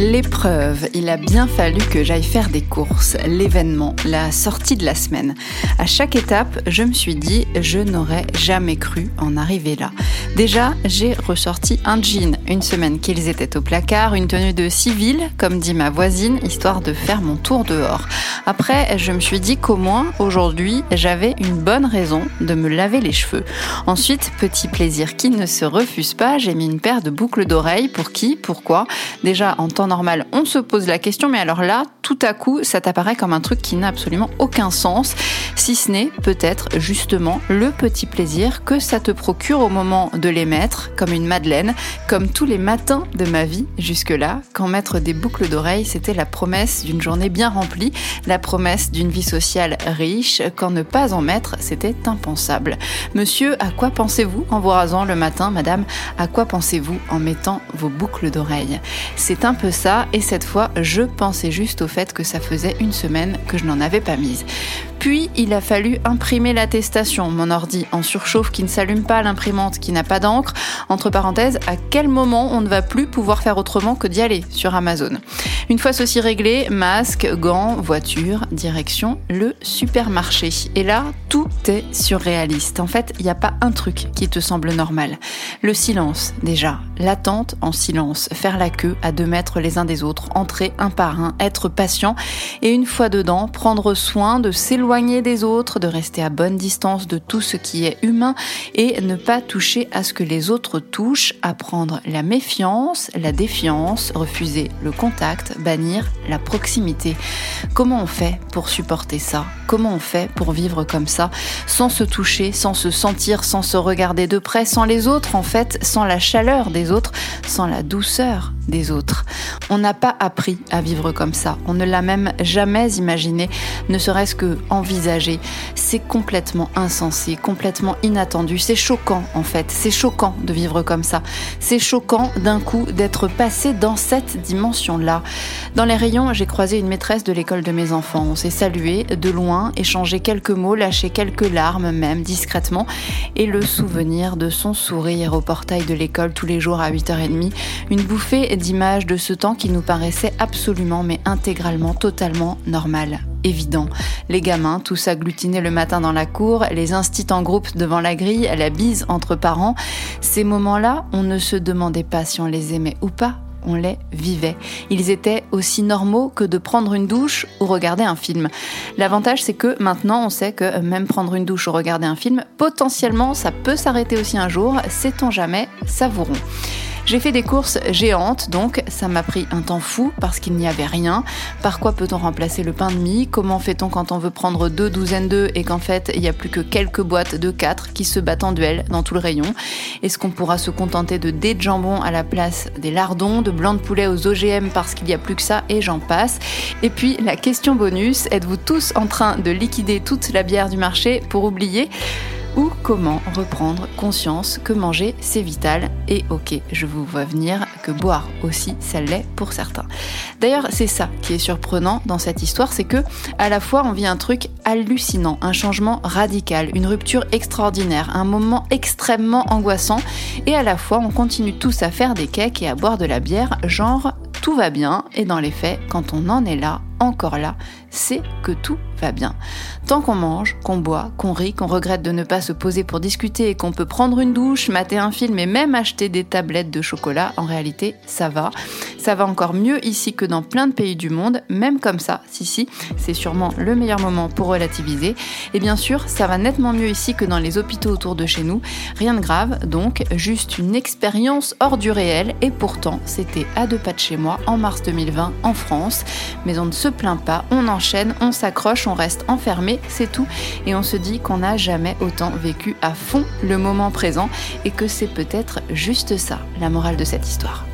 L'épreuve, il a bien fallu que j'aille faire des courses, l'événement, la sortie de la semaine. À chaque étape, je me suis dit, je n'aurais jamais cru en arriver là. Déjà, j'ai ressorti un jean une semaine qu'ils étaient au placard, une tenue de civil, comme dit ma voisine, histoire de faire mon tour dehors. Après, je me suis dit qu'au moins, aujourd'hui, j'avais une bonne raison de me laver les cheveux. Ensuite, petit plaisir qui ne se refuse pas, j'ai mis une paire de boucles d'oreilles. Pour qui Pourquoi? Déjà, en temps normal, on se pose la question, mais alors là, tout à coup, ça t'apparaît comme un truc qui n'a absolument aucun sens, si ce n'est peut-être justement le petit plaisir que ça te procure au moment de les mettre, comme une madeleine, comme tous les matins de ma vie jusque-là, quand mettre des boucles d'oreilles, c'était la promesse d'une journée bien remplie, la promesse d'une vie sociale riche, quand ne pas en mettre, c'était impensable. Monsieur, à quoi pensez-vous en vous rasant le matin, madame? À quoi pensez-vous en mettant vos boucles d'oreilles? C'est un peu ça, et cette fois, je pensais juste au fait que ça faisait une semaine que je n'en avais pas mise. Puis, il a fallu imprimer l'attestation, mon ordi en surchauffe qui ne s'allume pas, l'imprimante qui n'a pas d'encre. Entre parenthèses, à quel moment on ne va plus pouvoir faire autrement que d'y aller sur Amazon? Une fois ceci réglé, masque, gants, voiture, direction le supermarché. Et là, tout est surréaliste. En fait, il n'y a pas un truc qui te semble normal. Le silence, déjà. L'attente en silence. Faire la queue à deux mètres les uns des autres. Entrer un par un. Être patient. Et une fois dedans, prendre soin de s'éloigner des autres, de rester à bonne distance de tout ce qui est humain et ne pas toucher à ce que les autres touchent, apprendre la méfiance, la défiance, refuser le contact, bannir la proximité. Comment on fait pour supporter ça? Comment on fait pour vivre comme ça, sans se toucher, sans se sentir, sans se regarder de près, sans les autres en fait, sans la chaleur des autres, sans la douceur des autres On n'a pas appris à vivre comme ça. On ne l'a même jamais imaginé, ne serait-ce que envisager. C'est complètement insensé, complètement inattendu. C'est choquant en fait. C'est choquant de vivre comme ça. C'est choquant d'un coup d'être passé dans cette dimension-là. Dans les rayons, j'ai croisé une maîtresse de l'école de mes enfants. On s'est salué de loin échanger quelques mots, lâcher quelques larmes même discrètement, et le souvenir de son sourire au portail de l'école tous les jours à 8h30, une bouffée d'images de ce temps qui nous paraissait absolument mais intégralement, totalement normal évident. Les gamins, tous agglutinés le matin dans la cour, les instits en groupe devant la grille, la bise entre parents. Ces moments-là, on ne se demandait pas si on les aimait ou pas, on les vivait. Ils étaient aussi normaux que de prendre une douche ou regarder un film. L'avantage, c'est que maintenant, on sait que même prendre une douche ou regarder un film, potentiellement, ça peut s'arrêter aussi un jour. Sait-on jamais, savourons. J'ai fait des courses géantes, donc ça m'a pris un temps fou parce qu'il n'y avait rien. Par quoi peut-on remplacer le pain de mie? Comment fait-on quand on veut prendre deux douzaines d'œufs et qu'en fait il n'y a plus que quelques boîtes de quatre qui se battent en duel dans tout le rayon? Est-ce qu'on pourra se contenter de dés de jambon à la place des lardons, de blancs de poulet aux OGM parce qu'il n'y a plus que ça? Et j'en passe. Et puis la question bonus, êtes-vous tous en train de liquider toute la bière du marché pour oublier ou comment reprendre conscience que manger c'est vital et ok je vous vois venir que boire aussi ça l'est pour certains. D'ailleurs c'est ça qui est surprenant dans cette histoire c'est que à la fois on vit un truc hallucinant, un changement radical, une rupture extraordinaire, un moment extrêmement angoissant et à la fois on continue tous à faire des cakes et à boire de la bière genre tout va bien et dans les faits quand on en est là encore là, c'est que tout va bien. Tant qu'on mange, qu'on boit, qu'on rit, qu'on regrette de ne pas se poser pour discuter et qu'on peut prendre une douche, mater un film et même acheter des tablettes de chocolat, en réalité, ça va. Ça va encore mieux ici que dans plein de pays du monde, même comme ça, si si, c'est sûrement le meilleur moment pour relativiser. Et bien sûr, ça va nettement mieux ici que dans les hôpitaux autour de chez nous. Rien de grave, donc juste une expérience hors du réel et pourtant, c'était à deux pas de chez moi en mars 2020 en France, mais on ne se plaint pas, on enchaîne, on s'accroche, on reste enfermé, c'est tout. Et on se dit qu'on n'a jamais autant vécu à fond le moment présent et que c'est peut-être juste ça, la morale de cette histoire.